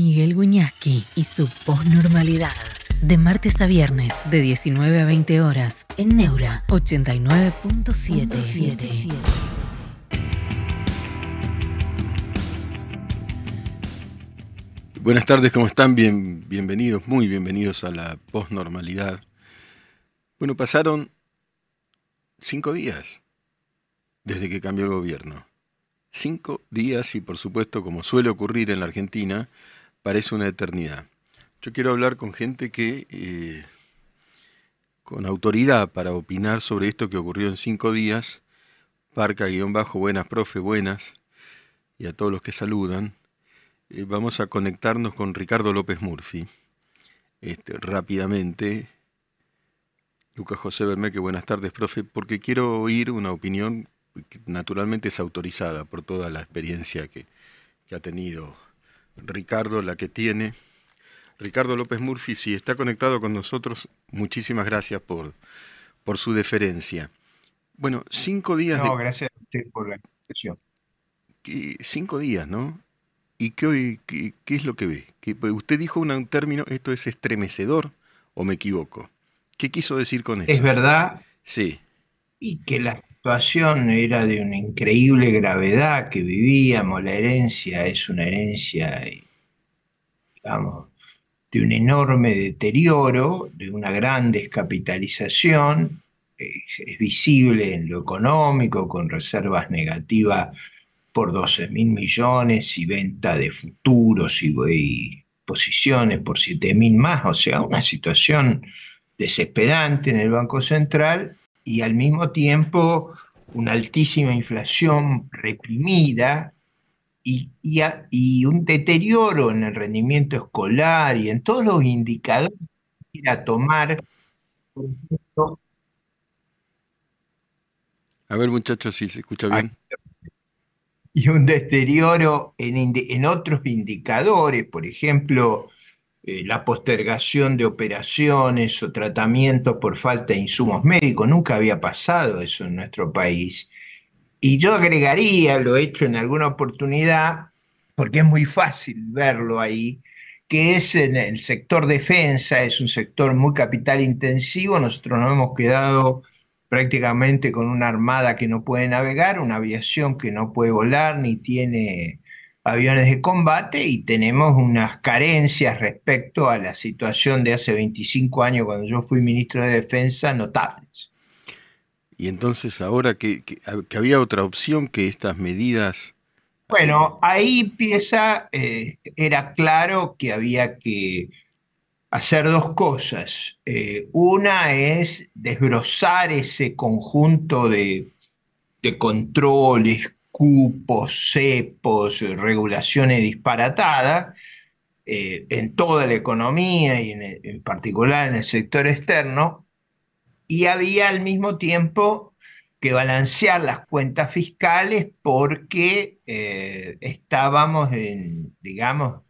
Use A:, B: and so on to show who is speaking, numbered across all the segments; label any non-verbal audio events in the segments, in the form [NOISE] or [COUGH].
A: Miguel Guñasqui y su posnormalidad. De martes a viernes, de 19 a 20 horas, en Neura 89.77.
B: Buenas tardes, ¿cómo están? Bien, bienvenidos, muy bienvenidos a la posnormalidad. Bueno, pasaron cinco días desde que cambió el gobierno. Cinco días y por supuesto, como suele ocurrir en la Argentina, parece una eternidad. Yo quiero hablar con gente que, eh, con autoridad para opinar sobre esto que ocurrió en cinco días, Parca-bajo, buenas, profe, buenas, y a todos los que saludan, eh, vamos a conectarnos con Ricardo López Murphy. Este, rápidamente, Lucas José Bermeque, buenas tardes, profe, porque quiero oír una opinión que naturalmente es autorizada por toda la experiencia que, que ha tenido Ricardo, la que tiene. Ricardo López Murphy, si está conectado con nosotros, muchísimas gracias por, por su deferencia. Bueno, cinco días
C: no, gracias a usted por la invitación.
B: Cinco días, ¿no? ¿Y qué, qué, qué es lo que ve? Que pues, usted dijo un término, esto es estremecedor, o me equivoco. ¿Qué quiso decir con eso?
C: Es verdad.
B: Sí.
C: Y que la situación era de una increíble gravedad que vivíamos, la herencia es una herencia, digamos, de un enorme deterioro, de una gran descapitalización, es, visible en lo económico, con reservas negativas por 12 mil millones y venta de futuros y, y posiciones por 7 mil más, o sea, una situación desesperante en el Banco Central y al mismo tiempo una altísima inflación reprimida y, y, un deterioro en el rendimiento escolar y en todos los indicadores que a tomar.
B: A ver, muchachos, si se escucha bien.
C: Y un deterioro en, en otros indicadores, por ejemplo, eh, la postergación de operaciones o tratamientos por falta de insumos médicos. Nunca había pasado eso en nuestro país. Y yo agregaría, lo he hecho en alguna oportunidad, porque es muy fácil verlo ahí, que es en el sector defensa, es un sector muy capital intensivo, nosotros nos hemos quedado prácticamente con una armada que no puede navegar, una aviación que no puede volar ni tiene aviones de combate y tenemos unas carencias respecto a la situación de hace 25 años cuando yo fui ministro de Defensa notables.
B: Y entonces ahora que, había otra opción que estas medidas...
C: Bueno, ahí empieza, eh, era claro que había que hacer dos cosas. Eh, una es desbrozar ese conjunto de, de controles, cupos, cepos, regulaciones disparatadas eh, en toda la economía y en, particular en el sector externo, y había al mismo tiempo que balancear las cuentas fiscales porque eh, estábamos en, digamos,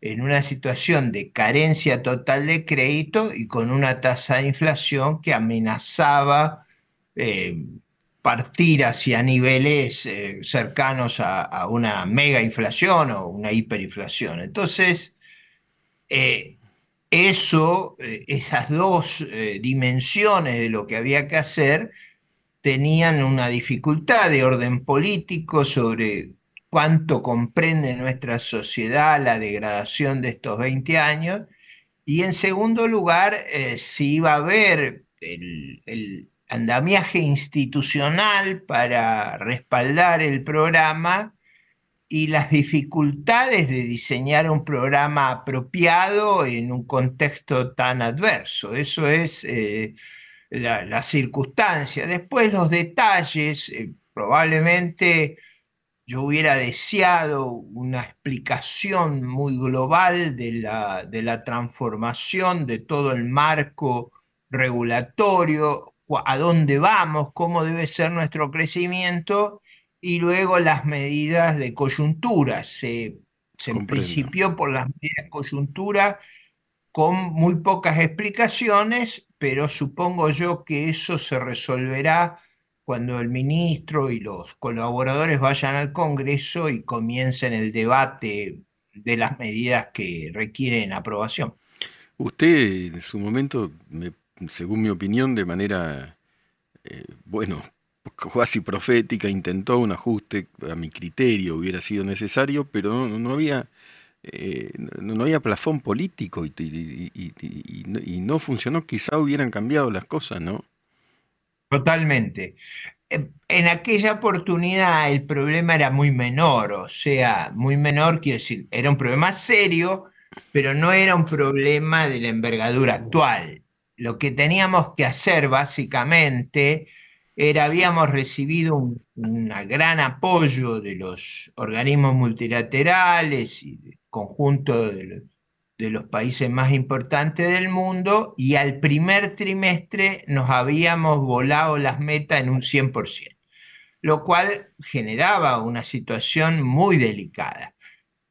C: en una situación de carencia total de crédito y con una tasa de inflación que amenazaba eh, partir hacia niveles eh, cercanos a, una mega inflación o una hiperinflación. Entonces, eh, eso, eh, esas dos dimensiones de lo que había que hacer, tenían una dificultad de orden político sobre cuánto comprende nuestra sociedad la degradación de estos 20 años, y en segundo lugar, si iba a haber el andamiaje institucional para respaldar el programa y las dificultades de diseñar un programa apropiado en un contexto tan adverso. Eso es eh, la, circunstancia. Después los detalles, eh, probablemente yo hubiera deseado una explicación muy global de la, de la transformación de todo el marco regulatorio a dónde vamos, cómo debe ser nuestro crecimiento y luego las medidas de coyuntura. Se, se principió por las medidas de coyuntura con muy pocas explicaciones, pero supongo yo que eso se resolverá cuando el ministro y los colaboradores vayan al Congreso y comiencen el debate de las medidas que requieren aprobación.
B: Usted en su momento, según mi opinión, de manera, eh, bueno, casi profética, intentó un ajuste, a mi criterio hubiera sido necesario, pero no, había... Eh, no, había plafón político y, y, no funcionó, quizá hubieran cambiado las cosas, ¿no?
C: Totalmente. En aquella oportunidad el problema era muy menor, o sea, muy menor, quiero decir, era un problema serio, pero no era un problema de la envergadura actual. Lo que teníamos que hacer básicamente era, habíamos recibido un, gran apoyo de los organismos multilaterales y del conjunto de los, países más importantes del mundo y al primer trimestre nos habíamos volado las metas en un 100%, lo cual generaba una situación muy delicada.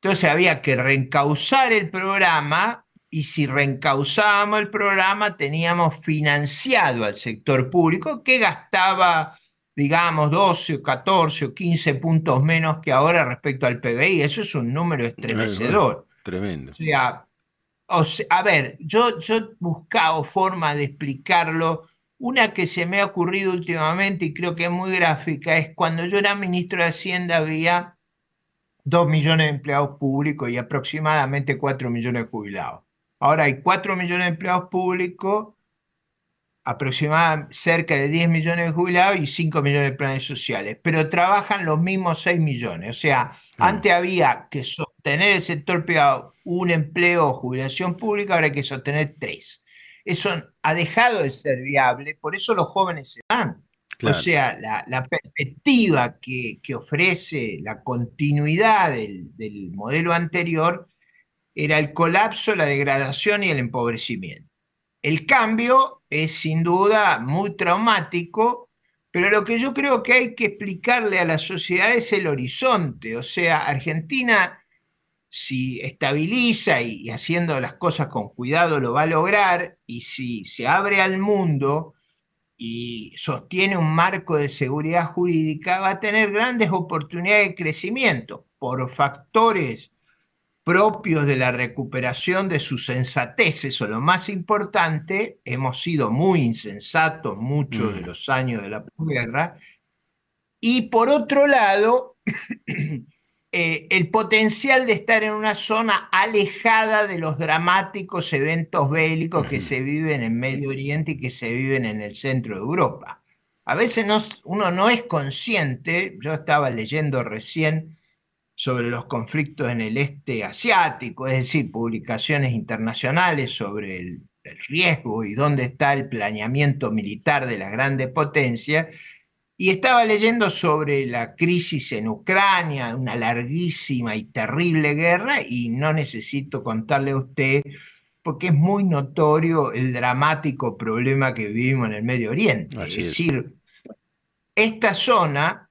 C: Entonces había que reencauzar el programa y si reencauzábamos el programa teníamos financiado al sector público que gastaba, digamos, 12 o 14 o 15 puntos menos que ahora respecto al PBI. Eso es un número estremecedor.
B: Tremendo.
C: O sea, a ver, yo, yo he buscado forma de explicarlo. Una que se me ha ocurrido últimamente y creo que es muy gráfica es cuando yo era ministro de Hacienda había 2 millones de empleados públicos y aproximadamente 4 millones de jubilados. Ahora hay 4 millones de empleados públicos, aproximadamente cerca de 10 millones de jubilados y 5 millones de planes sociales, pero trabajan los mismos 6 millones. O sea, antes había que sostener el sector privado un empleo o jubilación pública, ahora hay que sostener 3. Eso ha dejado de ser viable, por eso los jóvenes se van. O sea, la, perspectiva que, ofrece la continuidad del, modelo anterior era el colapso, la degradación y el empobrecimiento. El cambio es sin duda muy traumático, pero lo que yo creo que hay que explicarle a la sociedad es el horizonte. O sea, Argentina, si estabiliza y haciendo las cosas con cuidado lo va a lograr, y si se abre al mundo, y sostiene un marco de seguridad jurídica, va a tener grandes oportunidades de crecimiento por factores propios de la recuperación de su sensatez. Eso lo más importante, hemos sido muy insensatos muchos de mm. los años de la guerra. Y por otro lado, [CLEARS THROAT] Eh, el potencial de estar en una zona alejada de los dramáticos eventos bélicos que se viven en Medio Oriente y que se viven en el centro de Europa. A veces uno no es consciente, yo estaba leyendo recién sobre los conflictos en el este asiático, es decir, publicaciones internacionales sobre el, el riesgo y dónde está el planeamiento militar de las grandes potencias, y estaba leyendo sobre la crisis en Ucrania, una larguísima y terrible guerra, y no necesito contarle a usted, porque es muy notorio el dramático problema que vivimos en el Medio Oriente. es decir, esta zona,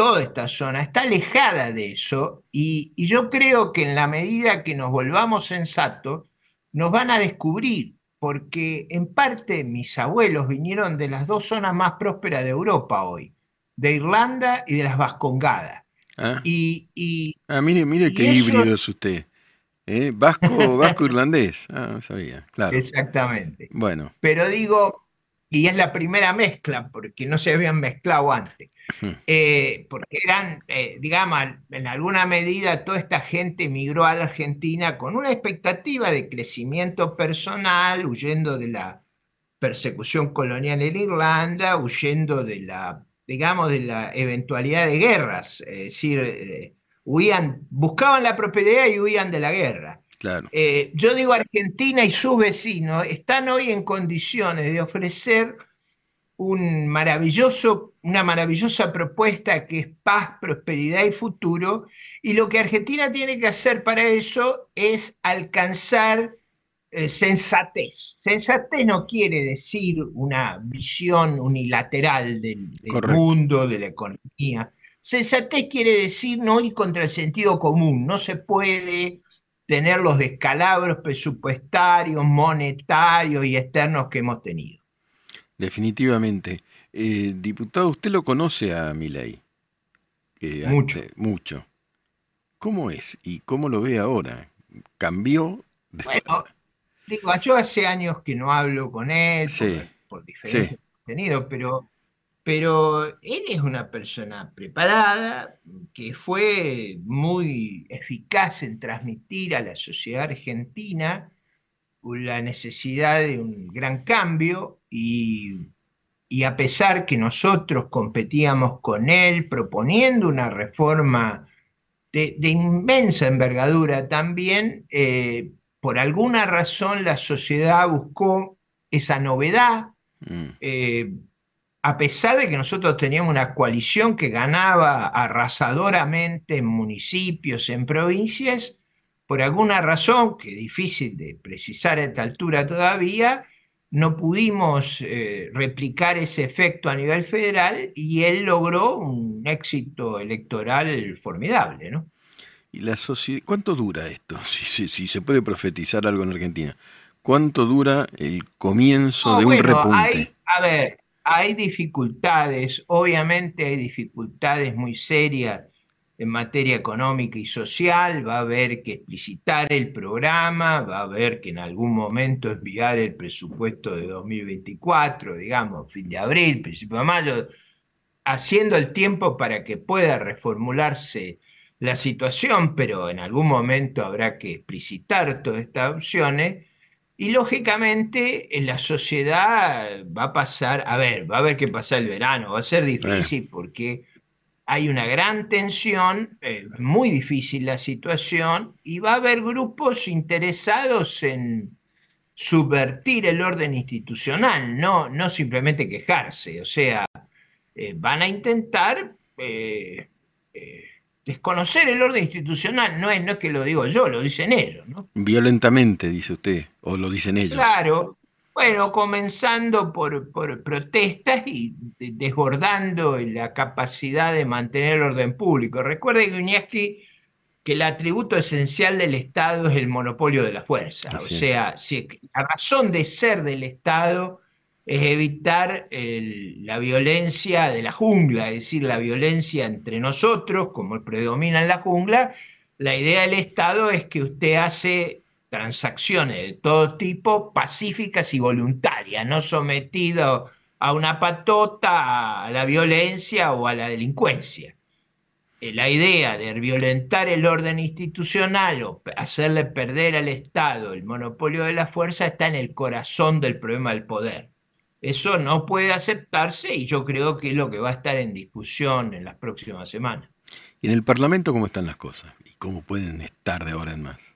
C: toda esta zona, está alejada de eso, y, y yo creo que en la medida que nos volvamos sensatos, nos van a descubrir porque en parte mis abuelos vinieron de las dos zonas más prósperas de Europa hoy, de Irlanda y de las Vascongadas.
B: Ah, y, ah mire, mire qué híbrido es usted. ¿eh? Vasco, vasco irlandés. Ah, no sabía, claro.
C: Exactamente.
B: Bueno.
C: Pero digo, y es la primera mezcla, porque no se habían mezclado antes. Eh, porque eran, eh, digamos, en alguna medida toda esta gente migró a la Argentina con una expectativa de crecimiento personal, huyendo de la persecución colonial en Irlanda, huyendo de la, digamos, de la eventualidad de guerras, es decir, eh, huían, buscaban la prosperidad y huían de la guerra.
B: Claro.
C: yo digo, Argentina y sus vecinos están hoy en condiciones de ofrecer un maravilloso, una maravillosa propuesta que es paz, prosperidad y futuro, y lo que Argentina tiene que hacer para eso es alcanzar eh, sensatez. Sensatez no quiere decir una visión unilateral del, mundo, de la economía. Sensatez quiere decir no ir contra el sentido común. No se puede tener los descalabros presupuestarios, monetarios y externos que hemos tenido.
B: Definitivamente. Eh, diputado, usted lo conoce a Milei.
C: mucho.
B: mucho. ¿Cómo es y cómo lo ve ahora? ¿Cambió? [LAUGHS]
C: Bueno, digo, yo hace años que no hablo con él por, diferentes contenidos, pero, pero él es una persona preparada que fue muy eficaz en transmitir a la sociedad argentina la necesidad de un gran cambio y, a pesar que nosotros competíamos con él proponiendo una reforma de, inmensa envergadura también, eh, por alguna razón la sociedad buscó esa novedad, mm. eh, a pesar de que nosotros teníamos una coalición que ganaba arrasadoramente en municipios, en provincias, por alguna razón, que es difícil de precisar a esta altura todavía, no pudimos eh, replicar ese efecto a nivel federal y él logró un éxito electoral formidable, ¿no?
B: ¿Y la sociedad, cuánto dura esto? [LAUGHS] Si, se puede profetizar algo en Argentina. ¿Cuánto dura el comienzo de un repunte?
C: a ver, hay dificultades, obviamente hay dificultades muy serias en materia económica y social, va a haber que explicitar el programa, va a haber que en algún momento enviar el presupuesto de 2024, digamos, fin de abril, principio de mayo, haciendo el tiempo para que pueda reformularse la situación, pero en algún momento habrá que explicitar todas estas opciones. Y lógicamente en la sociedad va a pasar, a ver, va a haber que pasar el verano, va a ser difícil porque hay una gran tensión, eh, muy difícil la situación, y va a haber grupos interesados en subvertir el orden institucional, no, no simplemente quejarse, o sea, eh, van a intentar eh, desconocer el orden institucional, no es, no es que lo digo yo, lo dicen ellos. ¿no?
B: Violentamente, dice usted, o lo dicen ellos.
C: Claro, bueno, comenzando por, protestas y desbordando la capacidad de mantener el orden público. Recuerde, Guñaski, que el atributo esencial del Estado es el monopolio de la fuerza. o sea, si, la razón de ser del Estado es evitar la violencia de la jungla, es decir, la violencia entre nosotros, como predomina en la jungla. La idea del Estado es que usted hace transacciones de todo tipo, pacíficas y voluntarias, no sometido a una patota, a la violencia o a la delincuencia. Eh, la idea de violentar el orden institucional o hacerle perder al Estado el monopolio de la fuerza está en el corazón del problema del poder. Eso no puede aceptarse y yo creo que es lo que va a estar en discusión en las próximas semanas.
B: ¿Y en el Parlamento cómo están las cosas? ¿Y cómo pueden estar de ahora en más?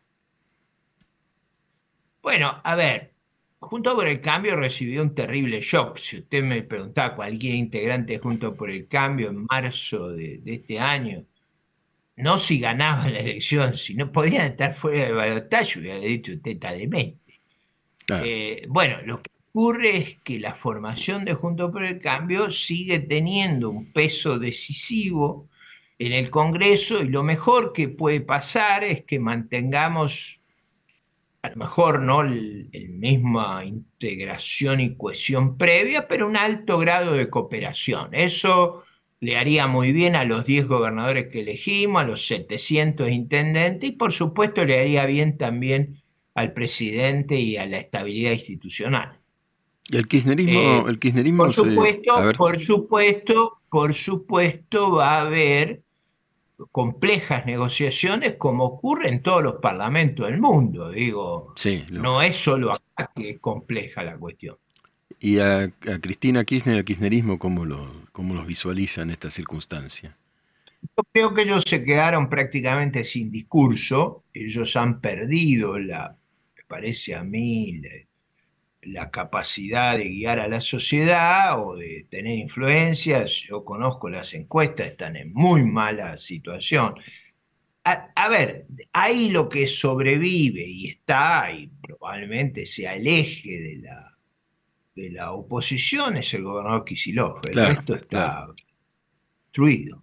C: Bueno, a ver, Junto por el Cambio recibió un terrible shock. Si usted me preguntaba cualquier integrante Junto por el Cambio en marzo de, este año, no si ganaban la elección, si no podían estar fuera de balotaje, hubiera dicho usted está demente. Eh, bueno, lo que ocurre es que la formación de Junto por el Cambio sigue teniendo un peso decisivo en el Congreso y lo mejor que puede pasar es que mantengamos a lo mejor no la misma integración y cohesión previa, pero un alto grado de cooperación. Eso le haría muy bien a los 10 gobernadores que elegimos, a los 700 intendentes y por supuesto le haría bien también al presidente y a la estabilidad institucional.
B: ¿Y el kirchnerismo? Eh, el kirchnerismo
C: por supuesto, por supuesto, por supuesto va a haber complejas negociaciones como ocurre en todos los parlamentos del mundo. Digo, no es solo acá que es compleja la cuestión.
B: ¿Y a, Cristina Kirchner, al kirchnerismo, cómo, lo, cómo los visualiza en esta circunstancia?
C: Yo creo que ellos se quedaron prácticamente sin discurso, ellos han perdido la, me parece a mí, la capacidad de guiar a la sociedad o de tener influencias. Yo conozco las encuestas, están en muy mala situación. A, ver, ahí lo que sobrevive y está, y probablemente sea el eje de la, de la oposición, es el gobernador Kisilov. El resto está destruido.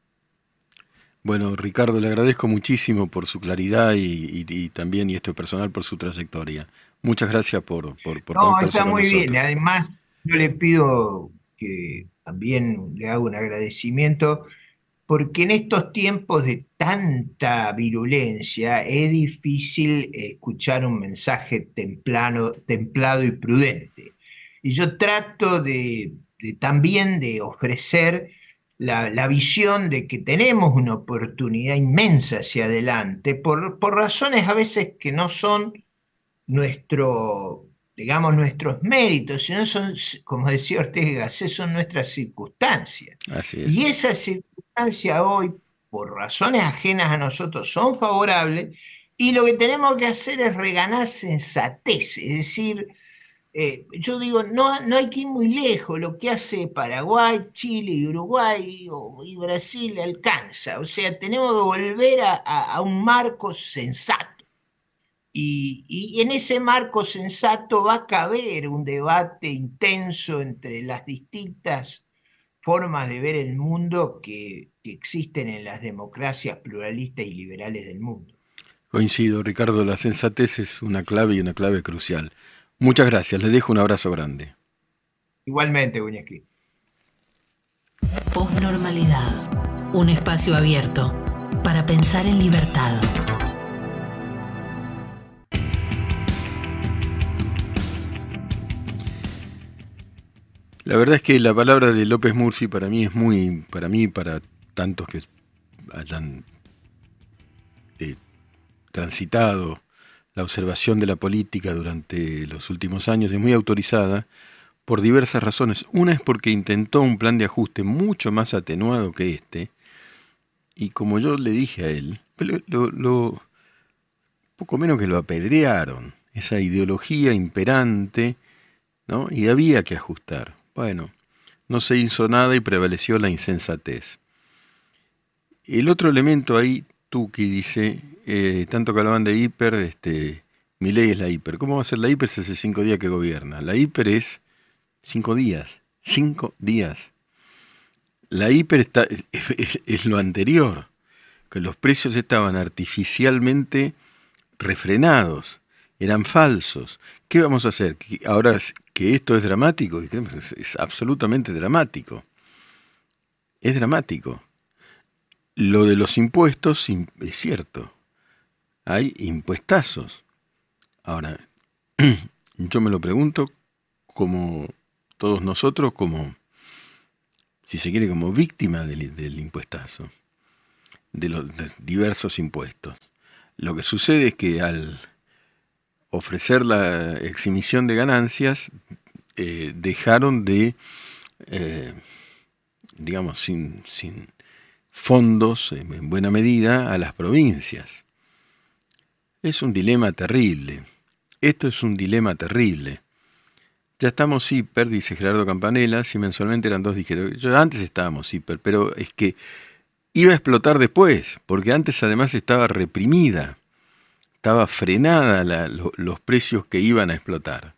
B: Bueno, Ricardo, le agradezco muchísimo por su claridad y, y también, y esto personal, por su trayectoria. Muchas gracias por, por, por
C: No, está muy bien. Además, yo le pido que también le haga un agradecimiento porque en estos tiempos de tanta virulencia es difícil escuchar un mensaje templado, templado y prudente. Y yo trato de, también de ofrecer la, visión de que tenemos una oportunidad inmensa hacia adelante, por, por razones a veces que no son nuestro, digamos, nuestros méritos, sino son, como decía Ortega son nuestras circunstancias. Y esas circunstancias hoy, por razones ajenas a nosotros, son favorables, y lo que tenemos que hacer es reganar sensatez, es decir, eh, yo digo, no, no hay que ir muy lejos, lo que hace Paraguay, Chile y Uruguay y Brasil alcanza, o sea, tenemos que volver a un marco sensato y, en ese marco sensato va a caber un debate intenso entre las distintas formas de ver el mundo que, existen en las democracias pluralistas y liberales del mundo.
B: Coincido, Ricardo, la sensatez es una clave y una clave crucial. Muchas gracias, le dejo un abrazo grande.
C: Igualmente, Guñaki.
A: Postnormalidad, un espacio abierto para pensar en libertad.
B: La verdad es que la palabra de López Murphy para mí es muy, para mí, para tantos que hayan eh, transitado la observación de la política durante los últimos años, es muy autorizada por diversas razones. Una es porque intentó un plan de ajuste mucho más atenuado que este, y como yo le dije a él, lo, poco menos que lo apedrearon, esa ideología imperante, ¿no? y había que ajustar. Bueno, no se hizo nada y prevaleció la insensatez. El otro elemento ahí, Tuki dice, eh, tanto que hablaban de hiper, este, mi ley es la hiper. ¿Cómo va a ser la hiper si hace cinco días que gobierna? La hiper es cinco días, cinco días. La hiper está, es lo anterior, que los precios estaban artificialmente refrenados, eran falsos. ¿Qué vamos a hacer? Ahora que esto es dramático, es absolutamente dramático. Es dramático. Lo de los impuestos es cierto. Hay impuestazos. Ahora, [CLEARS THROAT] yo me lo pregunto como todos nosotros, como, si se quiere, como víctima del, impuestazo, de los diversos impuestos. Lo que sucede es que al ofrecer la exhibición de ganancias, eh, dejaron de, eh, digamos, sin, sin fondos en buena medida a las provincias. Es un dilema terrible. Esto es un dilema terrible. Ya estamos hiper, dice Gerardo Campanella, si mensualmente eran dos dijeron. Antes estábamos hiper, pero es que iba a explotar después, porque antes además estaba reprimida estaba frenada los precios que iban a explotar.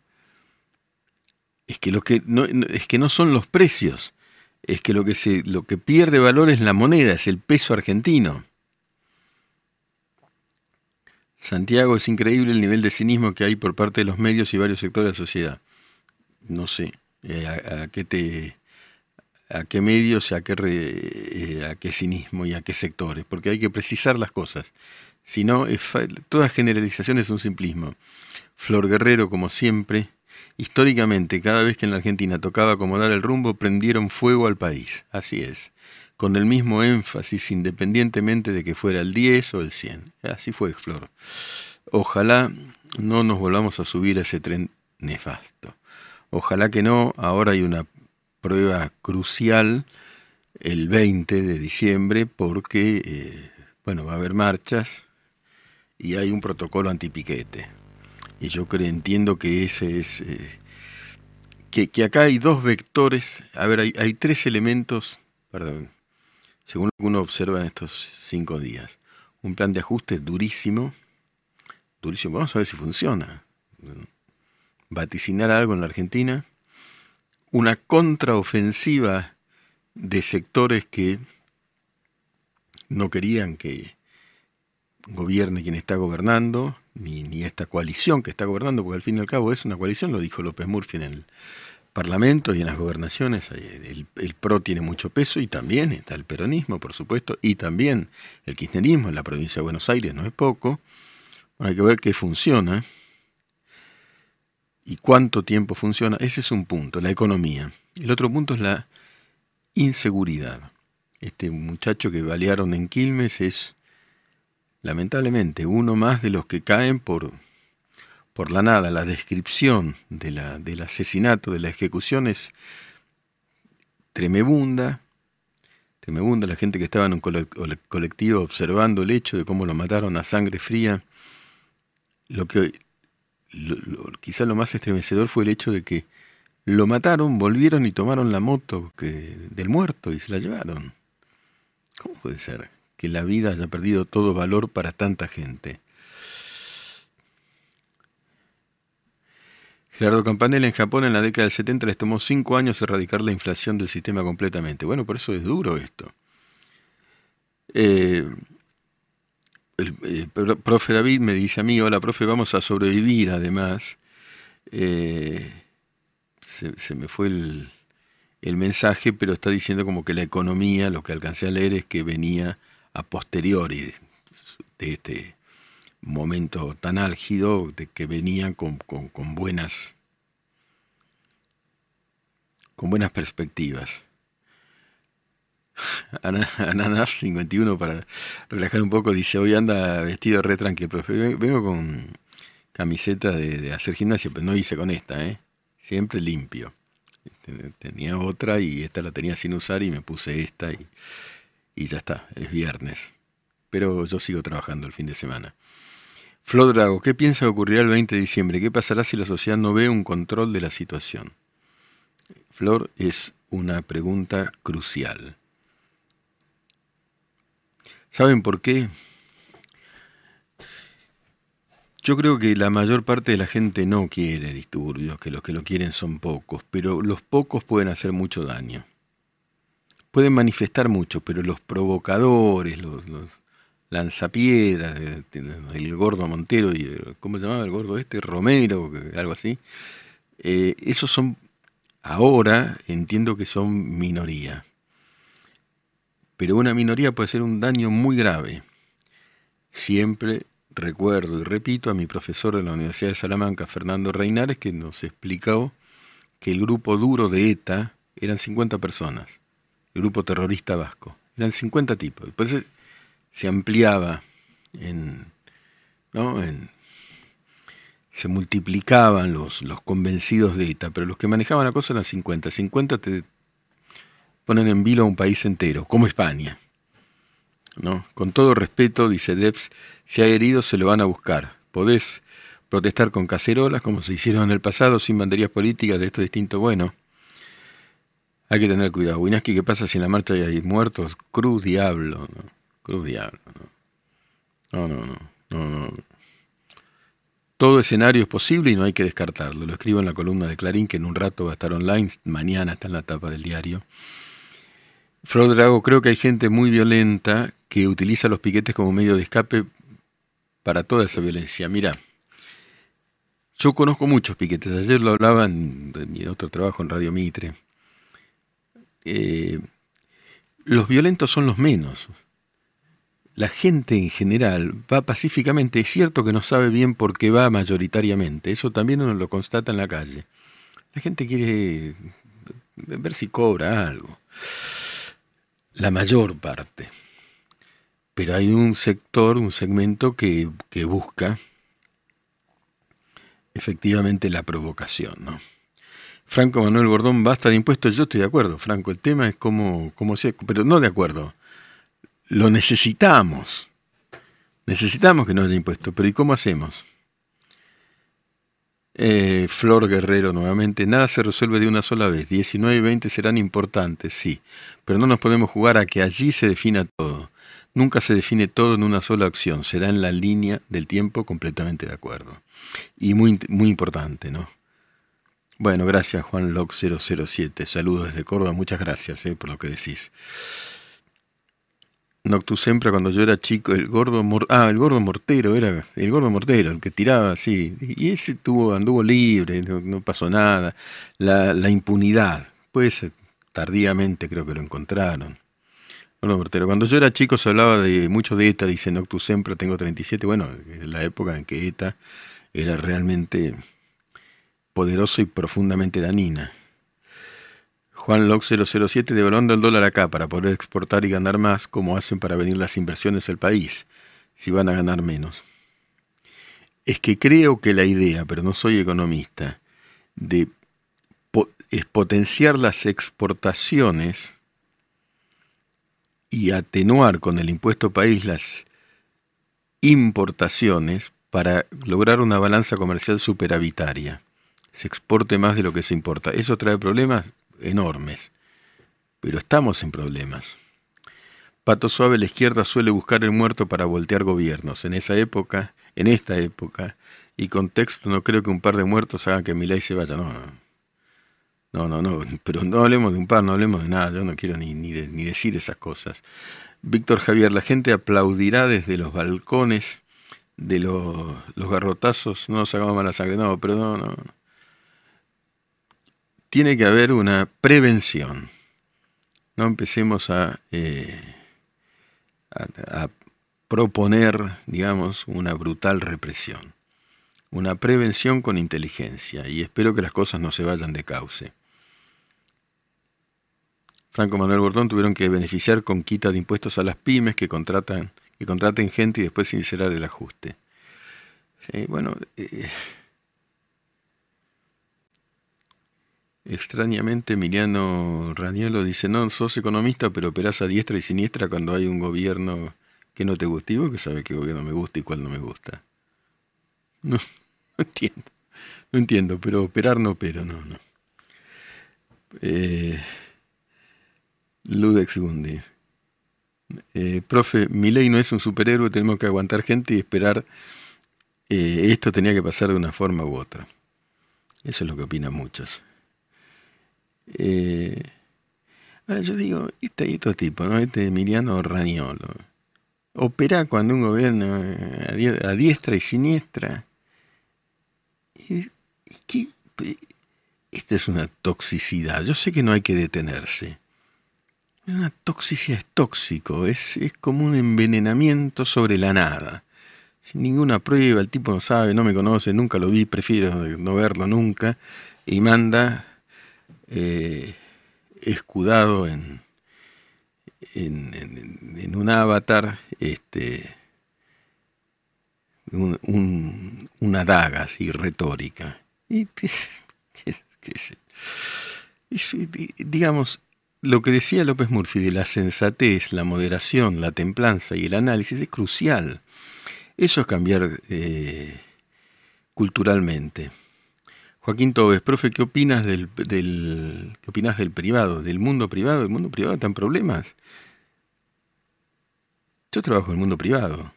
B: Es que, lo que no, es que no son los precios, es que lo que, se, lo que pierde valor es la moneda, es el peso argentino. Santiago, es increíble el nivel de cinismo que hay por parte de los medios y varios sectores de la sociedad. No sé eh, a, qué te, a qué medios, a qué, eh, a qué cinismo y a qué sectores, porque hay que precisar las cosas sino toda generalización es un simplismo. Flor Guerrero, como siempre, históricamente, cada vez que en la Argentina tocaba acomodar el rumbo, prendieron fuego al país. Así es, con el mismo énfasis, independientemente de que fuera el 10 o el 100. Así fue, Flor. Ojalá no nos volvamos a subir a ese tren nefasto. Ojalá que no, ahora hay una prueba crucial el 20 de diciembre porque, eh, bueno, va a haber marchas, y hay un protocolo antipiquete. Y yo creo, entiendo que ese es... Eh, que, acá hay dos vectores, a ver, hay, tres elementos, según lo que uno observa en estos cinco días. Un plan de ajuste durísimo, durísimo, vamos a ver si funciona. Vaticinar algo en la Argentina, una contraofensiva de sectores que no querían que, gobierne quien está gobernando, ni, ni, esta coalición que está gobernando, porque al fin y al cabo es una coalición, lo dijo López Murphy en el parlamentos y en las gobernaciones el, el, PRO tiene mucho peso y también está el peronismo, por supuesto, y también el kirchnerismo en la provincia de Buenos Aires, no es poco. hay que ver qué funciona y cuánto tiempo funciona. Ese es un punto, la economía. El otro punto es la inseguridad. Este muchacho que balearon en Quilmes es, lamentablemente, uno más de los que caen por, por la nada. La descripción de la, del asesinato, de la ejecución es tremebunda. Tremebunda la gente que estaba en un colectivo observando el hecho de cómo lo mataron a sangre fría. Lo que quizá lo más estremecedor fue el hecho de que lo mataron, volvieron y tomaron la moto que, del muerto y se la llevaron. ¿Cómo puede ser que la vida haya perdido todo valor para tanta gente? Gerardo Campanella en Japón en la década del 70 les tomó cinco años erradicar la inflación del sistema completamente. Bueno, por eso es duro esto. Eh, el, profe David me dice a mí, hola profe, vamos a sobrevivir además. Eh, se, me fue el, el, mensaje, pero está diciendo como que la economía, lo que alcancé a leer es que venía a posteriori de, este momento tan álgido, de que venían con, con, buenas con buenas perspectivas. Ananaf 51 para relajar un poco dice, hoy anda vestido re tranquilo, profe. Vengo con camiseta de, hacer gimnasia, pero no hice con esta, ¿eh? Siempre limpio. Tenía otra y esta la tenía sin usar y me puse esta y, y ya está, es viernes. Pero yo sigo trabajando el fin de semana. Flor Drago, ¿qué piensa que ocurrirá el 20 de diciembre? ¿Qué pasará si la sociedad no ve un control de la situación? Flor, es una pregunta crucial. ¿Saben por qué? Yo creo que la mayor parte de la gente no quiere disturbios, que los que lo quieren son pocos, pero los pocos pueden hacer mucho daño. Pueden manifestar mucho, pero los provocadores, los, lanzapiedras, el gordo Montero, y, ¿cómo se llamaba el gordo este? Romero, algo así. Eh, esos son, ahora entiendo que son minoría pero una minoría puede ser un daño muy grave. Siempre recuerdo y repito a mi profesor de la Universidad de Salamanca, Fernando Reinares, que nos explicó que el grupo duro de ETA eran 50 personas, el grupo terrorista vasco, eran 50 tipos. Después se, ampliaba en, ¿no? en se multiplicaban los, convencidos de ETA, pero los que manejaban la cosa eran 50. 50 te, ponen en vilo a un país entero, como España. ¿no? Con todo respeto, dice Debs, si hay heridos se lo van a buscar. Podés protestar con cacerolas, como se hicieron en el pasado, sin banderías políticas de esto distinto. Bueno, hay que tener cuidado. Winaski, ¿qué pasa si en la marcha hay muertos? Cruz diablo, ¿no? Cruz diablo, ¿no? No, no, no. Todo escenario es posible y no hay que descartarlo. Lo escribo en la columna de Clarín, que en un rato va a estar online, mañana está en la tapa del diario. Flor Drago, creo que hay gente muy violenta que utiliza los piquetes como medio de escape para toda esa violencia. Mira, yo conozco muchos piquetes. Ayer lo hablaba en, mi otro trabajo en Radio Mitre. Eh, los violentos son los menos. La gente en general va pacíficamente. Es cierto que no sabe bien por qué va mayoritariamente. Eso también uno lo constata en la calle. La gente quiere ver si cobra algo la mayor parte. Pero hay un sector, un segmento que, busca efectivamente la provocación. ¿no? Franco Manuel Bordón, basta de impuestos, yo estoy de acuerdo, Franco, el tema es cómo, cómo se... Pero no de acuerdo, lo necesitamos. Necesitamos que no haya impuestos, pero ¿y cómo hacemos? Eh, Flor Guerrero nuevamente, nada se resuelve de una sola vez, 19 y 20 serán importantes, sí, pero no nos podemos jugar a que allí se defina todo. Nunca se define todo en una sola acción, será en la línea del tiempo completamente de acuerdo. Y muy, muy importante, ¿no? Bueno, gracias Juan Lock 007, saludos desde Córdoba, muchas gracias eh, por lo que decís. Noctus Sempra cuando yo era chico, el gordo ah, el gordo mortero era, el gordo mortero, el que tiraba así, y ese tuvo, anduvo libre, no, pasó nada. La, la, impunidad, pues tardíamente creo que lo encontraron. Gordo mortero. Cuando yo era chico se hablaba de mucho de ETA, dice Noctus Sempra, tengo 37, bueno, en la época en que ETA era realmente poderoso y profundamente danina. Juan Locke 007 devaluando el dólar acá para poder exportar y ganar más, como hacen para venir las inversiones al país, si van a ganar menos. Es que creo que la idea, pero no soy economista, de es potenciar las exportaciones y atenuar con el impuesto país las importaciones para lograr una balanza comercial superavitaria. Se exporte más de lo que se importa. ¿Eso trae problemas? enormes, pero estamos en problemas. Pato suave, la izquierda suele buscar el muerto para voltear gobiernos. En esa época, en esta época y contexto, no creo que un par de muertos hagan que mi ley se vaya. No, no, no, no, [LAUGHS] pero no hablemos de un par, no hablemos de nada. Yo no quiero ni, ni, ni decir esas cosas. Víctor Javier, la gente aplaudirá desde los balcones de los, los garrotazos. No nos sacamos mala sangre, no, pero no, no tiene que haber una prevención. No empecemos a, eh, a, proponer, digamos, una brutal represión. Una prevención con inteligencia y espero que las cosas no se vayan de cauce. Franco Manuel Bordón tuvieron que beneficiar con quita de impuestos a las pymes que contratan que contraten gente y después sincerar el ajuste. bueno, eh, Extrañamente, Emiliano Raniolo dice, no, sos economista, pero operás a diestra y siniestra cuando hay un gobierno que no te gusta. ¿Y vos que sabes qué gobierno me gusta y cuál no me gusta? No, [LAUGHS] no entiendo. No entiendo, pero operar no opero, no, no. Eh, Ludex Gundi. Eh, profe, mi ley no es un superhéroe, tenemos que aguantar gente y esperar. Eh, esto tenía que pasar de una forma u otra. Eso es lo que opinan muchos. Eh, ahora yo digo, este, tipo, ¿no? Este Emiliano Rañolo, opera cuando un gobierno eh, a diestra y siniestra. Y, esta es una toxicidad. Yo sé que no hay que detenerse. Una toxicidad es tóxico, es, es como un envenenamiento sobre la nada. Sin ninguna prueba, el tipo no sabe, no me conoce, nunca lo vi, prefiero no verlo nunca. Y manda eh, escudado en, en, un avatar, este, una daga así retórica. Y, [LAUGHS] digamos, lo que decía López Murphy de la sensatez, la moderación, la templanza y el análisis es crucial. Eso es cambiar eh, culturalmente. Joaquín Tobes, profe, ¿qué opinas del, ¿qué opinas del privado, del mundo privado? ¿El mundo privado en problemas? Yo trabajo en el mundo privado.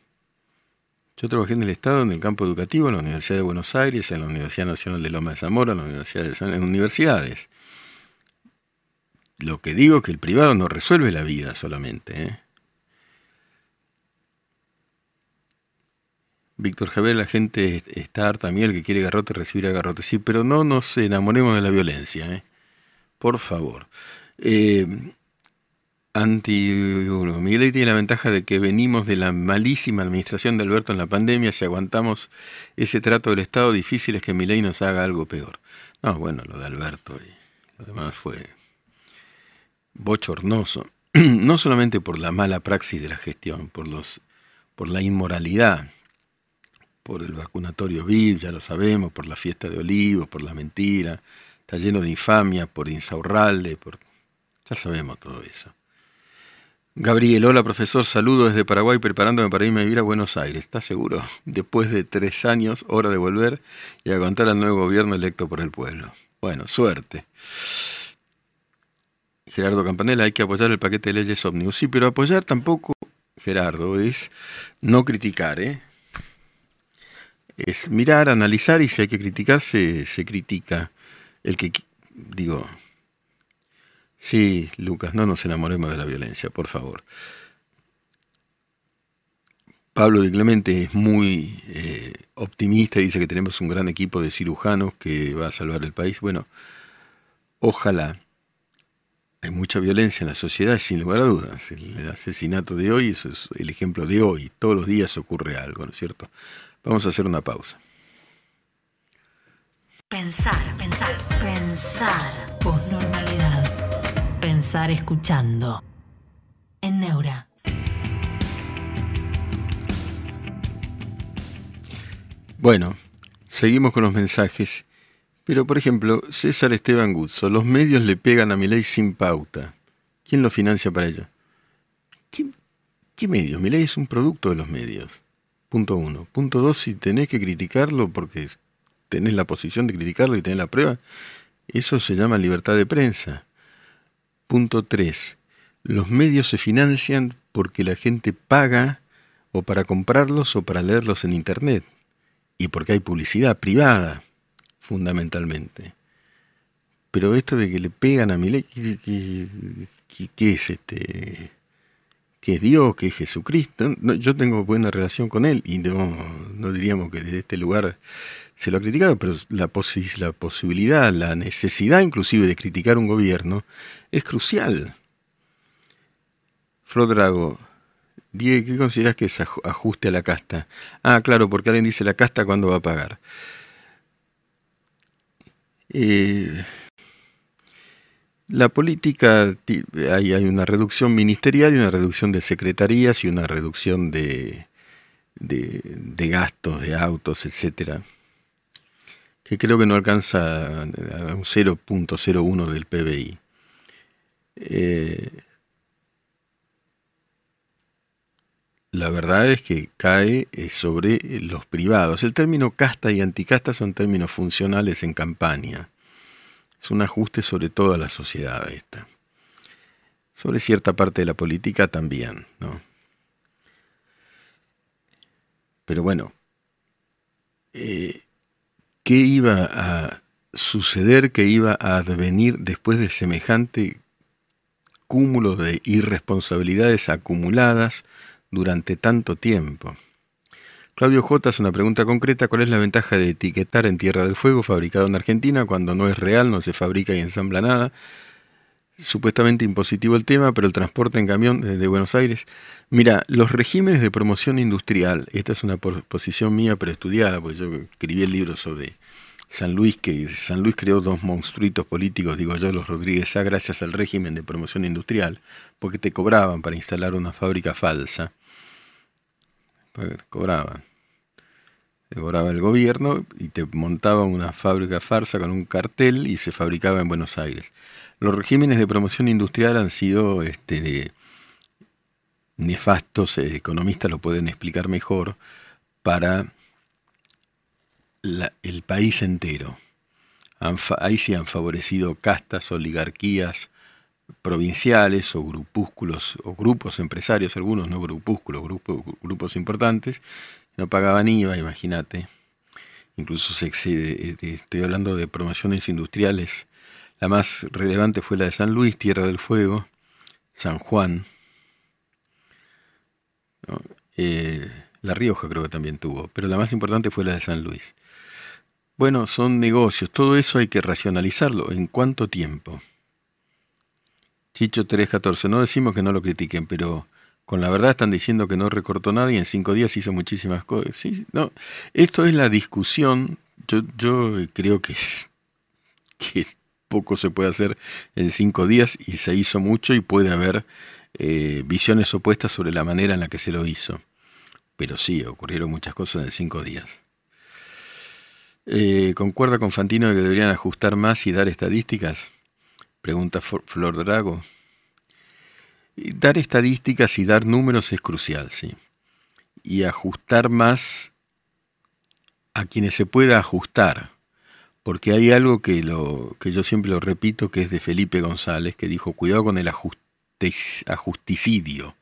B: Yo trabajé en el Estado, en el campo educativo, en la Universidad de Buenos Aires, en la Universidad Nacional de Loma de Zamora, en, la Universidad de, en universidades. Lo que digo es que el privado no resuelve la vida solamente. ¿eh? Víctor Javier, la gente está harta miel que quiere garrote, recibir a garrote. Sí, pero no nos enamoremos de la violencia, ¿eh? por favor. Eh, anti Miguel tiene la ventaja de que venimos de la malísima administración de Alberto en la pandemia. Si aguantamos ese trato del Estado, difícil es que Milei nos haga algo peor. No, bueno, lo de Alberto y lo demás fue bochornoso. [CLEARS THROAT] No solamente por la mala praxis de la gestión, por, los, por la inmoralidad por el vacunatorio VIP, ya lo sabemos, por la fiesta de olivos, por la mentira, está lleno de infamia, por Insaurralde, por... ya sabemos todo eso. Gabriel, hola profesor, saludo desde Paraguay preparándome para irme a vivir a Buenos Aires. ¿Estás seguro? [LAUGHS] Después de tres años, hora de volver y aguantar al nuevo gobierno electo por el pueblo. Bueno, suerte. Gerardo Campanella, hay que apoyar el paquete de leyes ómnibus. Sí, pero apoyar tampoco, Gerardo, es no criticar, ¿eh? Es mirar, analizar y si hay que criticar, se, critica. El que, digo, sí, Lucas, no nos enamoremos de la violencia, por favor. Pablo de Clemente es muy eh, optimista y dice que tenemos un gran equipo de cirujanos que va a salvar el país. Bueno, ojalá. Hay mucha violencia en la sociedad, sin lugar a dudas. El asesinato de hoy eso es el ejemplo de hoy. Todos los días ocurre algo, ¿no es cierto? Vamos a hacer una pausa.
A: Pensar, pensar, pensar. Posnormalidad. Pensar escuchando. En Neura.
B: Bueno, seguimos con los mensajes. Pero, por ejemplo, César Esteban Guzzo, los medios le pegan a mi ley sin pauta. ¿Quién lo financia para ello? ¿Qué, qué medios? ley es un producto de los medios. Punto uno. Punto dos, si tenés que criticarlo porque tenés la posición de criticarlo y tenés la prueba, eso se llama libertad de prensa. Punto tres. Los medios se financian porque la gente paga o para comprarlos o para leerlos en Internet y porque hay publicidad privada, fundamentalmente. Pero esto de que le pegan a mi ley, ¿qué, es este? ¿Qué es Dios? ¿Qué es Jesucristo? yo tengo buena relación con él y no, no diríamos que desde este lugar se lo ha criticado, pero la, la posibilidad, la necesidad inclusive de criticar un gobierno es crucial. Frodrago, ¿qué consideras que es ajuste a la casta? Ah, claro, porque alguien dice la casta cuándo va a pagar. Eh, la política, hay, una reducción ministerial y una reducción de secretarías y una reducción de, de, gastos, de autos, etcétera, que creo que no alcanza a un 0.01 del PBI. Eh, la verdad es que cae eh, sobre los privados. El término casta y anticasta son términos funcionales en campaña. Un ajuste sobre toda la sociedad esta. Sobre cierta parte de la política también, ¿no? Pero bueno, eh, ¿qué iba a suceder, qué iba a advenir después de semejante cúmulo de irresponsabilidades acumuladas durante tanto tiempo. Claudio J. hace una pregunta concreta, ¿cuál es la ventaja de etiquetar en Tierra del Fuego fabricado en Argentina cuando no es real, no se fabrica y ensambla nada? Supuestamente impositivo el tema, pero el transporte en camión desde Buenos Aires. Mira, los regímenes de promoción industrial, esta es una posición mía preestudiada, porque yo escribí el libro sobre San Luis, que San Luis creó dos monstruitos políticos, digo yo, los Rodríguez A, gracias al régimen de promoción industrial, porque te cobraban para instalar una fábrica falsa. Cobraban. Te cobraba el gobierno y te montaba una fábrica farsa con un cartel y se fabricaba en Buenos Aires. Los regímenes de promoción industrial han sido este, nefastos, eh, economistas lo pueden explicar mejor, para el país entero. ahí sí han favorecido castas, oligarquías provinciales o grupúsculos o grupos empresarios, algunos no grupúsculos, grupos importantes, no pagaban IVA, imagínate. Incluso se eh, estoy hablando de promociones industriales. La más relevante fue la de San Luis, Tierra del Fuego, San Juan. Eh, la Rioja creo que también tuvo, pero la más importante fue la de San Luis. Bueno, son negocios, todo eso hay que racionalizarlo. ¿En cuánto tiempo? Chicho 314, no decimos que no lo critiquen, pero con la verdad están diciendo que no recortó nada y en cinco días hizo muchísimas cosas. Sí, no, esto es la discusión. Yo, creo que, que poco se puede hacer en cinco días y se hizo mucho y puede haber eh, visiones opuestas sobre la manera en la que se lo hizo. Pero sí, ocurrieron muchas cosas en cinco días. Eh, ¿Concuerda con Fantino de que deberían ajustar más y dar estadísticas? Pregunta Flor Drago. Dar estadísticas y dar números es crucial, sí. Y ajustar más a quienes se pueda ajustar. Porque hay algo que, lo, que yo siempre lo repito, que es de Felipe González, que dijo, cuidado con el ajusticidio.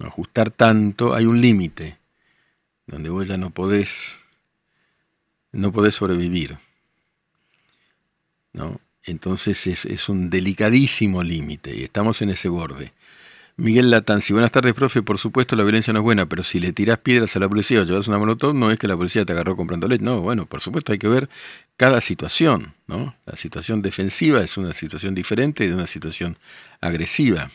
B: Ajustar tanto, hay un límite, donde vos ya no podés no podés sobrevivir. ¿no? Entonces es, un delicadísimo límite y estamos en ese borde. Miguel Latanzi, buenas tardes, profe. Por supuesto, la violencia no es buena, pero si le tirás piedras a la policía o llevas una molotov, no es que la policía te agarró comprando leche. No, bueno, por supuesto, hay que ver cada situación, ¿no? La situación defensiva es una situación diferente de una situación agresiva.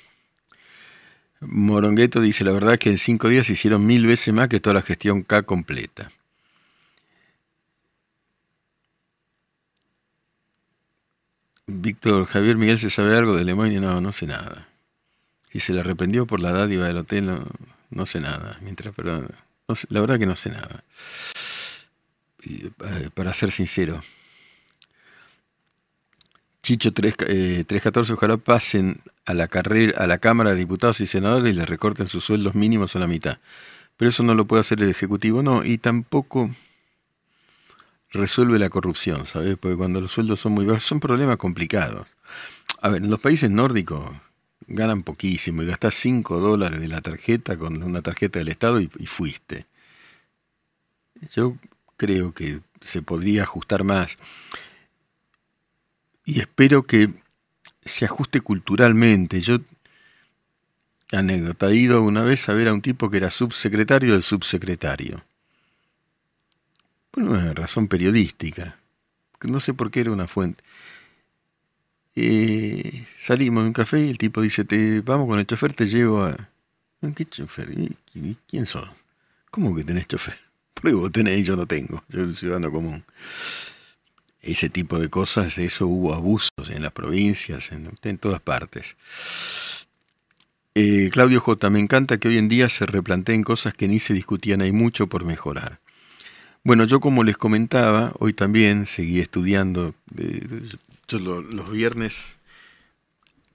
B: Morongueto dice, la verdad que en cinco días hicieron mil veces más que toda la gestión K completa. Víctor Javier Miguel, ¿se sabe algo de Lemoyne? No, no sé nada. Si se la arreprendió por la dádiva del hotel, no, sé nada. Mientras, pero la verdad que no sé nada. Eh, para ser sincero. Chicho 314, eh, ojalá pasen a la carrera, a la Cámara de Diputados y Senadores y le recorten sus sueldos mínimos a la mitad. Pero eso no lo puede hacer el Ejecutivo, no, y tampoco resuelve la corrupción, ¿sabes? Porque cuando los sueldos son muy bajos, son problemas complicados. A ver, en los países nórdicos ganan poquísimo y gastas 5 dólares de la tarjeta con una tarjeta del Estado y, y, fuiste. Yo creo que se podría ajustar más. Y espero que se ajuste culturalmente. Yo, anécdota, he ido una vez a ver a un tipo que era subsecretario del subsecretario una razón periodística. No sé por qué era una fuente. Eh, salimos de un café y el tipo dice, te, vamos con el chofer, te llevo a... ¿Qué chofer? ¿Quién sos? ¿Cómo que tenés chofer? [LAUGHS] Porque vos tenés y yo no tengo, yo soy un ciudadano común. Ese tipo de cosas, eso hubo abusos en las provincias, en, todas partes. Eh, Claudio J, me encanta que hoy en día se replanteen cosas que ni se discutían, hay mucho por mejorar. Bueno, yo como les comentaba, hoy también seguí estudiando. Eh, yo los viernes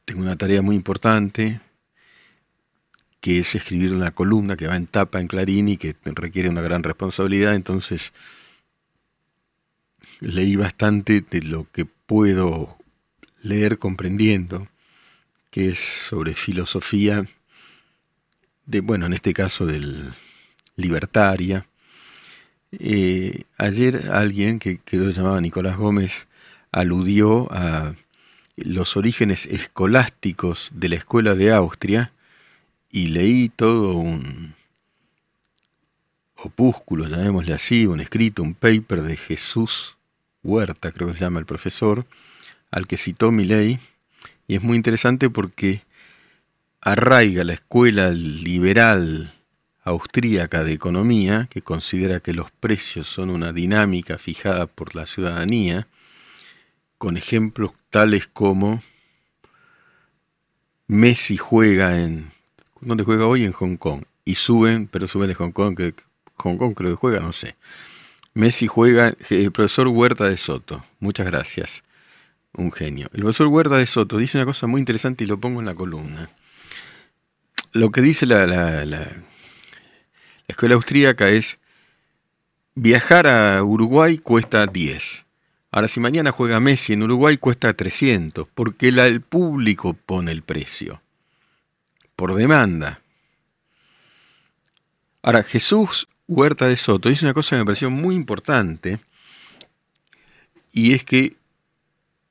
B: tengo una tarea muy importante, que es escribir una columna que va en tapa en Clarín y que requiere una gran responsabilidad. Entonces, leí bastante de lo que puedo leer comprendiendo, que es sobre filosofía, de, bueno, en este caso del libertaria, eh, ayer alguien que, que se llamaba Nicolás Gómez aludió a los orígenes escolásticos de la escuela de Austria y leí todo un opúsculo, llamémosle así, un escrito, un paper de Jesús Huerta, creo que se llama el profesor, al que citó ley y es muy interesante porque arraiga la escuela liberal austríaca de economía, que considera que los precios son una dinámica fijada por la ciudadanía, con ejemplos tales como Messi juega en... ¿Dónde juega hoy? En Hong Kong. Y suben, pero suben de Hong Kong, que Hong Kong creo que juega, no sé. Messi juega, el eh, profesor Huerta de Soto, muchas gracias, un genio. El profesor Huerta de Soto dice una cosa muy interesante y lo pongo en la columna. Lo que dice la, la la escuela austríaca es viajar a Uruguay cuesta 10. Ahora, si mañana juega Messi en Uruguay cuesta 300, porque el público pone el precio, por demanda. Ahora, Jesús Huerta de Soto dice una cosa que me pareció muy importante, y es que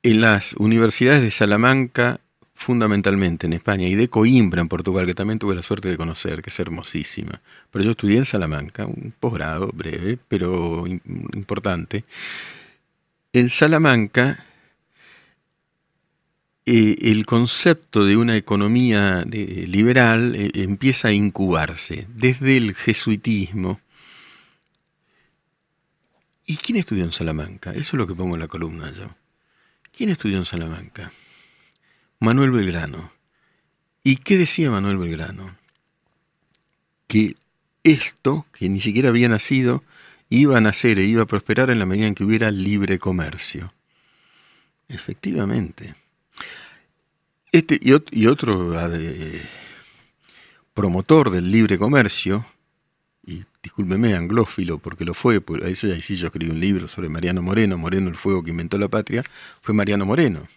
B: en las universidades de Salamanca fundamentalmente en España y de Coimbra en Portugal, que también tuve la suerte de conocer, que es hermosísima. Pero yo estudié en Salamanca, un posgrado breve, pero importante. En Salamanca, eh, el concepto de una economía liberal eh, empieza a incubarse desde el jesuitismo. ¿Y quién estudió en Salamanca? Eso es lo que pongo en la columna yo. ¿Quién estudió en Salamanca? Manuel Belgrano. ¿Y qué decía Manuel Belgrano? Que esto, que ni siquiera había nacido, iba a nacer e iba a prosperar en la medida en que hubiera libre comercio. Efectivamente. Este y, otro ah, promotor del libre comercio, y discúlpeme, anglófilo, porque lo fue, por eso sí yo escribí un libro sobre Mariano Moreno, Moreno el fuego que inventó la patria, fue Mariano Moreno.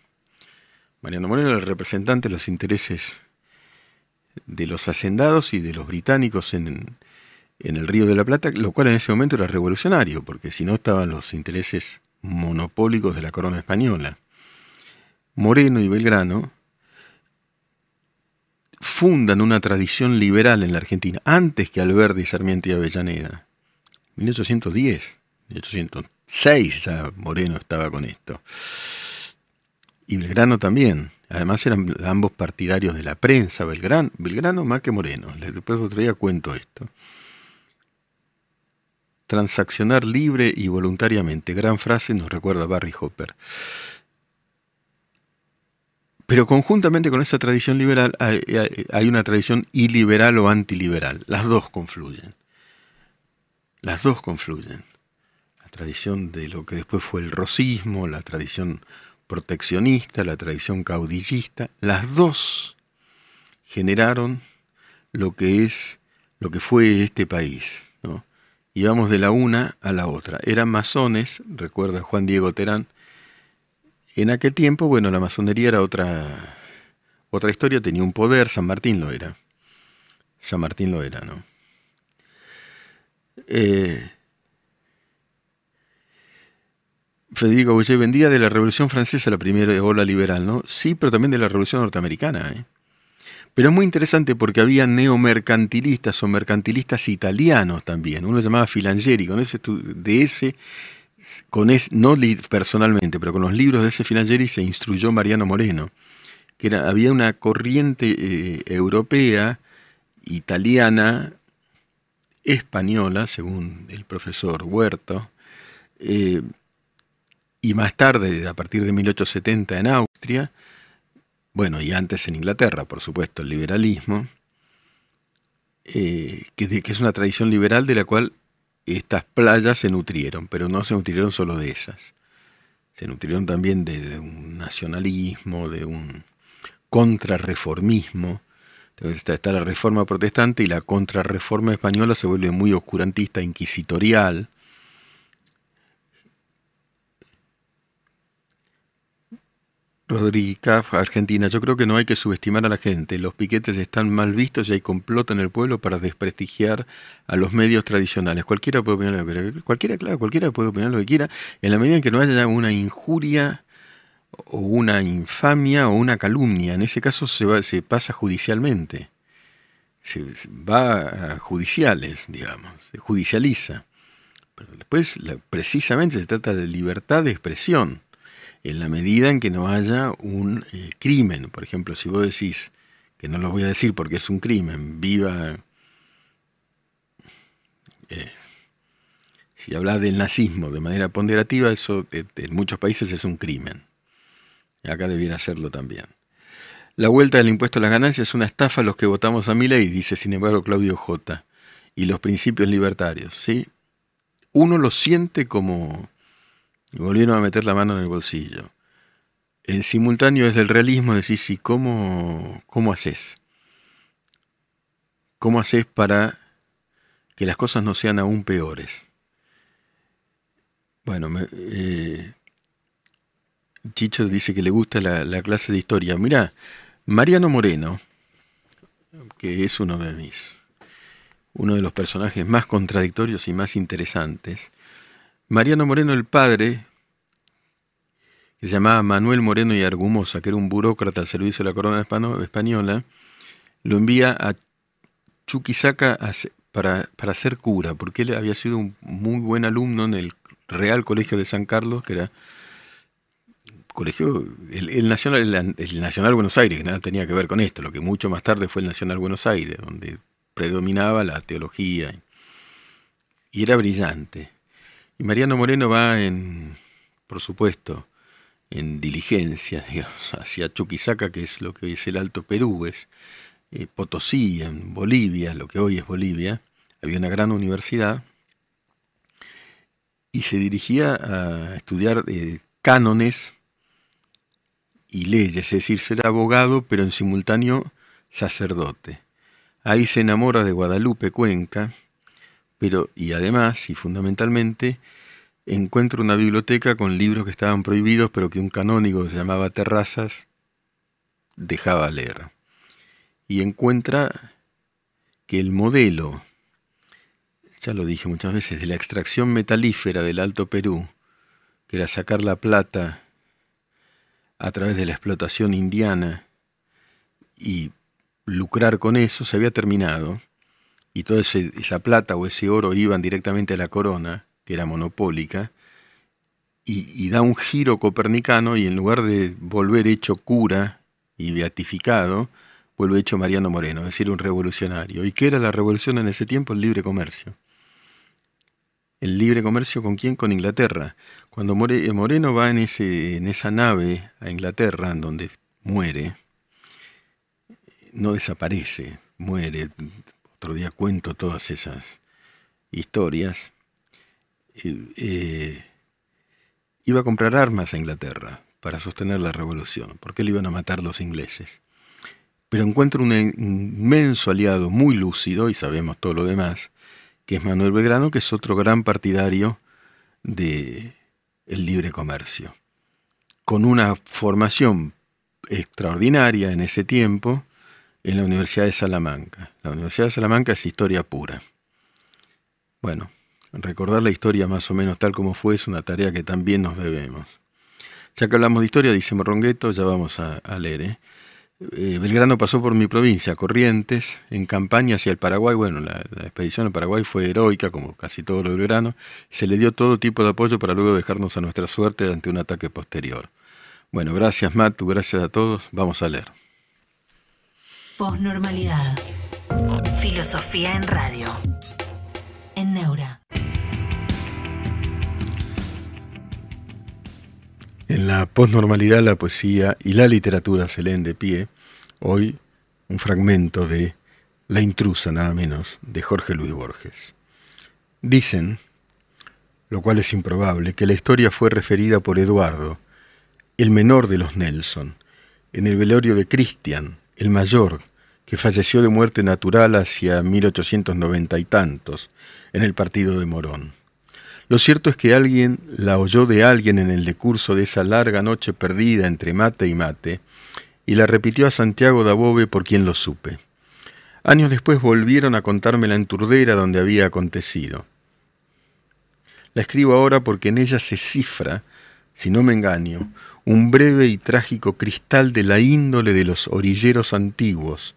B: Mariano Moreno era el representante de los intereses de los hacendados y de los británicos en, el Río de la Plata, lo cual en ese momento era revolucionario, porque si no estaban los intereses monopólicos de la corona española. Moreno y Belgrano fundan una tradición liberal en la Argentina, antes que Alberdi, Sarmiento y Avellaneda. 1810, 1806 ya Moreno estaba con esto. Y Belgrano también. Además eran ambos partidarios de la prensa, Belgrano, Belgrano más que Moreno. Después otro día cuento esto. Transaccionar libre y voluntariamente. Gran frase nos recuerda Barry Hopper. Pero conjuntamente con esa tradición liberal hay, una tradición iliberal o antiliberal. Las dos confluyen. Las dos confluyen. La tradición de lo que después fue el rosismo, la tradición proteccionista, la tradición caudillista, las dos generaron lo que es lo que fue este país. ¿no? Y vamos de la una a la otra. Eran masones, recuerda Juan Diego Terán, en aquel tiempo, bueno, la masonería era otra, otra historia, tenía un poder, San Martín lo era. San Martín lo era, ¿no? Eh, Federico Boyer vendía de la Revolución Francesa, la primera ola liberal, ¿no? Sí, pero también de la Revolución Norteamericana, ¿eh? Pero es muy interesante porque había neomercantilistas o mercantilistas italianos también. Uno se llamaba Filangeri, con ese, de ese con no personalmente, pero con los libros de ese Finangeri se instruyó Mariano Moreno, que había una corriente eh, europea, italiana, española, según el profesor Huerto, eh, y más tarde, a partir de 1870 en Austria, bueno, y antes en Inglaterra, por supuesto, el liberalismo, eh, que, es una tradición liberal de la cual estas playas se nutrieron, pero no se nutrieron solo de esas. Se nutrieron también de, un nacionalismo, de un contrarreformismo. Entonces está, la reforma protestante y la contrarreforma española se vuelve muy oscurantista, inquisitorial. Rodríguez Argentina, yo creo que no hay que subestimar a la gente. Los piquetes están mal vistos y hay complot en el pueblo para desprestigiar a los medios tradicionales. Cualquiera puede opinar lo que quiera. Cualquiera, claro, cualquiera puede opinar lo que quiera. En la medida en que no haya una injuria o una infamia o una calumnia, en ese caso se, va, se pasa judicialmente. Se, va a judiciales, digamos, se judicializa. Pero después, precisamente, se trata de libertad de expresión en la medida en que no haya un eh, crimen. Por ejemplo, si vos decís, que no lo voy a decir porque es un crimen, viva... Eh, si hablas del nazismo de manera ponderativa, eso en muchos países es un crimen. Y acá debiera serlo también. La vuelta del impuesto a las ganancias es una estafa a los que votamos a mi ley, dice sin embargo Claudio J. Y los principios libertarios, ¿sí? Uno lo siente como, volvieron a meter la mano en el bolsillo. En simultáneo desde el realismo decís, sí, ¿cómo, cómo haces? ¿Cómo haces para que las cosas no sean aún peores? Bueno, eh, Chicho dice que le gusta la, la clase de historia. Mira, Mariano Moreno, que es uno de mis, uno de los personajes más contradictorios y más interesantes, Mariano Moreno el padre, que se llamaba Manuel Moreno y Argumosa, que era un burócrata al servicio de la corona española, lo envía a Chuquisaca para, para ser cura, porque él había sido un muy buen alumno en el Real Colegio de San Carlos, que era colegio, el, Nacional, el, Nacional Buenos Aires, que nada tenía que ver con esto, lo que mucho más tarde fue el Nacional Buenos Aires, donde predominaba la teología, y era brillante. Mariano Moreno va en, por supuesto, en diligencia, [LAUGHS] digamos, hacia Chuquisaca, que es lo que hoy es el Alto Perú, es eh, Potosí, en Bolivia, lo que hoy es Bolivia, había una gran universidad, y se dirigía a estudiar eh, cánones y leyes, es decir, ser abogado, pero en simultáneo sacerdote. Ahí se enamora de Guadalupe Cuenca, pero y además y fundamentalmente encuentra una biblioteca con libros que estaban prohibidos, pero que un canónigo se llamaba Terrazas dejaba leer. Y encuentra que el modelo, ya lo dije muchas veces, de la extracción metalífera del Alto Perú, que era sacar la plata a través de la explotación indiana y lucrar con eso se había terminado y toda esa plata o ese oro iban directamente a la corona, que era monopólica, y, da un giro copernicano y en lugar de volver hecho cura y beatificado, vuelve hecho Mariano Moreno, es decir, un revolucionario. ¿Y qué era la revolución en ese tiempo? El libre comercio. ¿El libre comercio con quién? Con Inglaterra. Cuando Moreno va en, ese, en esa nave a Inglaterra, en donde muere, no desaparece, muere. Otro día cuento todas esas historias. Iba a comprar armas a Inglaterra para sostener la revolución, porque le iban a matar los ingleses. Pero encuentra un inmenso aliado muy lúcido, y sabemos todo lo demás, que es Manuel Belgrano, que es otro gran partidario de el libre comercio, con una formación extraordinaria en ese tiempo, en la Universidad de Salamanca. La Universidad de Salamanca es historia pura. Bueno, recordar la historia más o menos tal como fue es una tarea que también nos debemos. Ya que hablamos de historia, dice Morrongueto, ya vamos a, leer. ¿eh? ¿eh? Belgrano pasó por mi provincia, Corrientes, en campaña hacia el Paraguay. Bueno, la, expedición al Paraguay fue heroica, como casi todo lo Belgrano. Se le dio todo tipo de apoyo para luego dejarnos a nuestra suerte ante un ataque posterior. Bueno, gracias Matu, gracias a todos. Vamos a leer.
A: Posnormalidad. Filosofía en radio. En Neura.
B: En la posnormalidad la poesía y la literatura se leen de pie. Hoy un fragmento de La intrusa, nada menos, de Jorge Luis Borges. Dicen, lo cual es improbable, que la historia fue referida por Eduardo, el menor de los Nelson, en el velorio de Cristian, el mayor, que falleció de muerte natural hacia 1890 y tantos, en el partido de Morón. Lo cierto es que alguien la oyó de alguien en el decurso de esa larga noche perdida entre mate y mate, y la repitió a Santiago Dabove por quien lo supe. Años después volvieron a contármela en Turdera donde había acontecido. La escribo ahora porque en ella se cifra, si no me engaño, un breve y trágico cristal de la índole de los orilleros antiguos.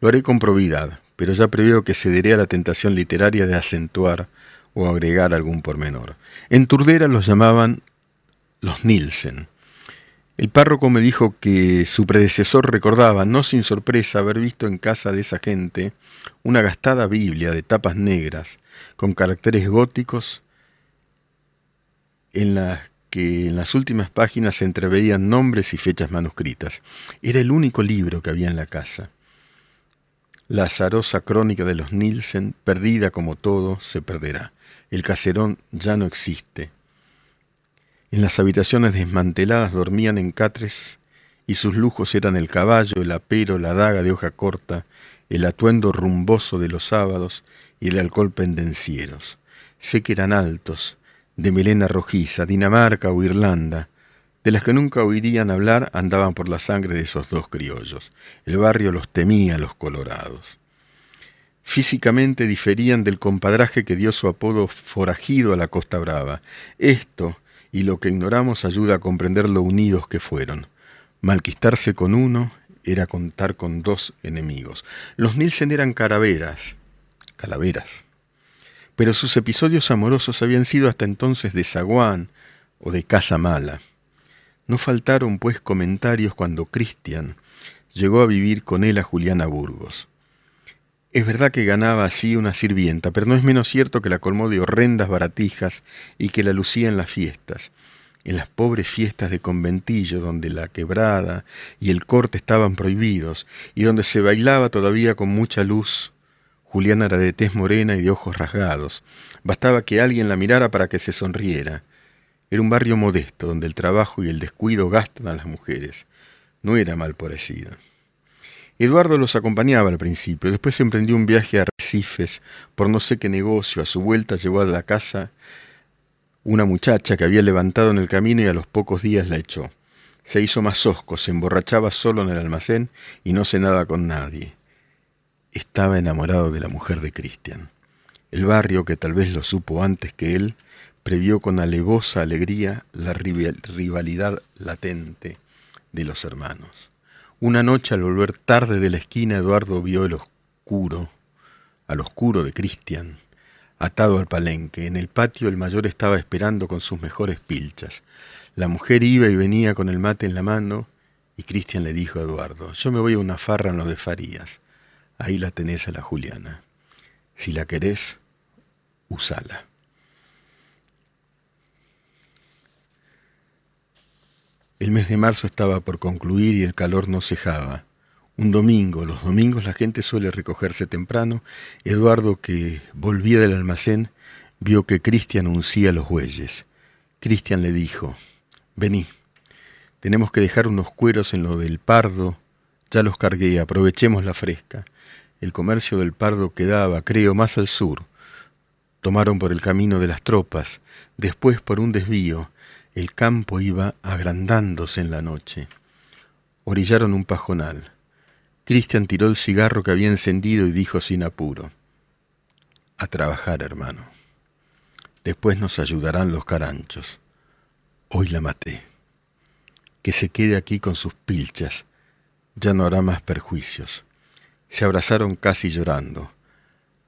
B: Lo haré con probidad, pero ya preveo que cederé a la tentación literaria de acentuar o agregar algún pormenor. En Turdera los llamaban los Nielsen. El párroco me dijo que su predecesor recordaba, no sin sorpresa, haber visto en casa de esa gente una gastada Biblia de tapas negras, con caracteres góticos, en las que en las últimas páginas se entreveían nombres y fechas manuscritas. Era el único libro que había en la casa. La azarosa crónica de los Nielsen, perdida como todo, se perderá. El caserón ya no existe. En las habitaciones desmanteladas dormían en catres y sus lujos eran el caballo, el apero, la daga de hoja corta, el atuendo rumboso de los sábados y el alcohol pendencieros. Sé que eran altos, de melena rojiza, Dinamarca o Irlanda, de las que nunca oirían hablar andaban por la sangre de esos dos criollos. El barrio los temía, los colorados. Físicamente diferían del compadraje que dio su apodo forajido a la Costa Brava. Esto y lo que ignoramos ayuda a comprender lo unidos que fueron. Malquistarse con uno era contar con dos enemigos. Los Nielsen eran caraveras, calaveras, pero sus episodios amorosos habían sido hasta entonces de zaguán o de casa mala. No faltaron, pues, comentarios cuando Cristian llegó a vivir con él a Juliana Burgos. Es verdad que ganaba así una sirvienta, pero no es menos cierto que la colmó de horrendas baratijas y que la lucía en las fiestas, en las pobres fiestas de conventillo donde la quebrada y el corte estaban prohibidos y donde se bailaba todavía con mucha luz Juliana era de tez morena y de ojos rasgados. Bastaba que alguien la mirara para que se sonriera. Era un barrio modesto donde el trabajo y el descuido gastan a las mujeres. No era mal parecida. Eduardo los acompañaba al principio, después emprendió un viaje a Recifes por no sé qué negocio. A su vuelta llevó a la casa una muchacha que había levantado en el camino y a los pocos días la echó. Se hizo más hosco, se emborrachaba solo en el almacén y no cenaba con nadie estaba enamorado de la mujer de Cristian. El barrio, que tal vez lo supo antes que él, previó con alevosa alegría la rivalidad latente de los hermanos. Una noche al volver tarde de la esquina, Eduardo vio el oscuro, al oscuro de Cristian, atado al palenque. En el patio el mayor estaba esperando con sus mejores pilchas. La mujer iba y venía con el mate en la mano y Cristian le dijo a Eduardo, yo me voy a una farra en lo de Farías. Ahí la tenés a la Juliana. Si la querés, usala. El mes de marzo estaba por concluir y el calor no cejaba. Un domingo, los domingos la gente suele recogerse temprano. Eduardo, que volvía del almacén, vio que Cristian uncía los bueyes. Cristian le dijo, vení, tenemos que dejar unos cueros en lo del pardo. Ya los cargué, aprovechemos la fresca. El comercio del pardo quedaba, creo, más al sur. Tomaron por el camino de las tropas, después por un desvío, el campo iba agrandándose en la noche. Orillaron un pajonal. Cristian tiró el cigarro que había encendido y dijo sin apuro, A trabajar, hermano. Después nos ayudarán los caranchos. Hoy la maté. Que se quede aquí con sus pilchas. Ya no hará más perjuicios. Se abrazaron casi llorando.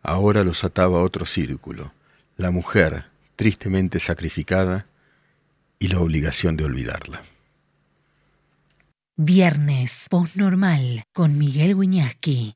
B: Ahora los ataba otro círculo. La mujer, tristemente sacrificada, y la obligación de olvidarla.
A: Viernes postnormal con Miguel Wiñaski.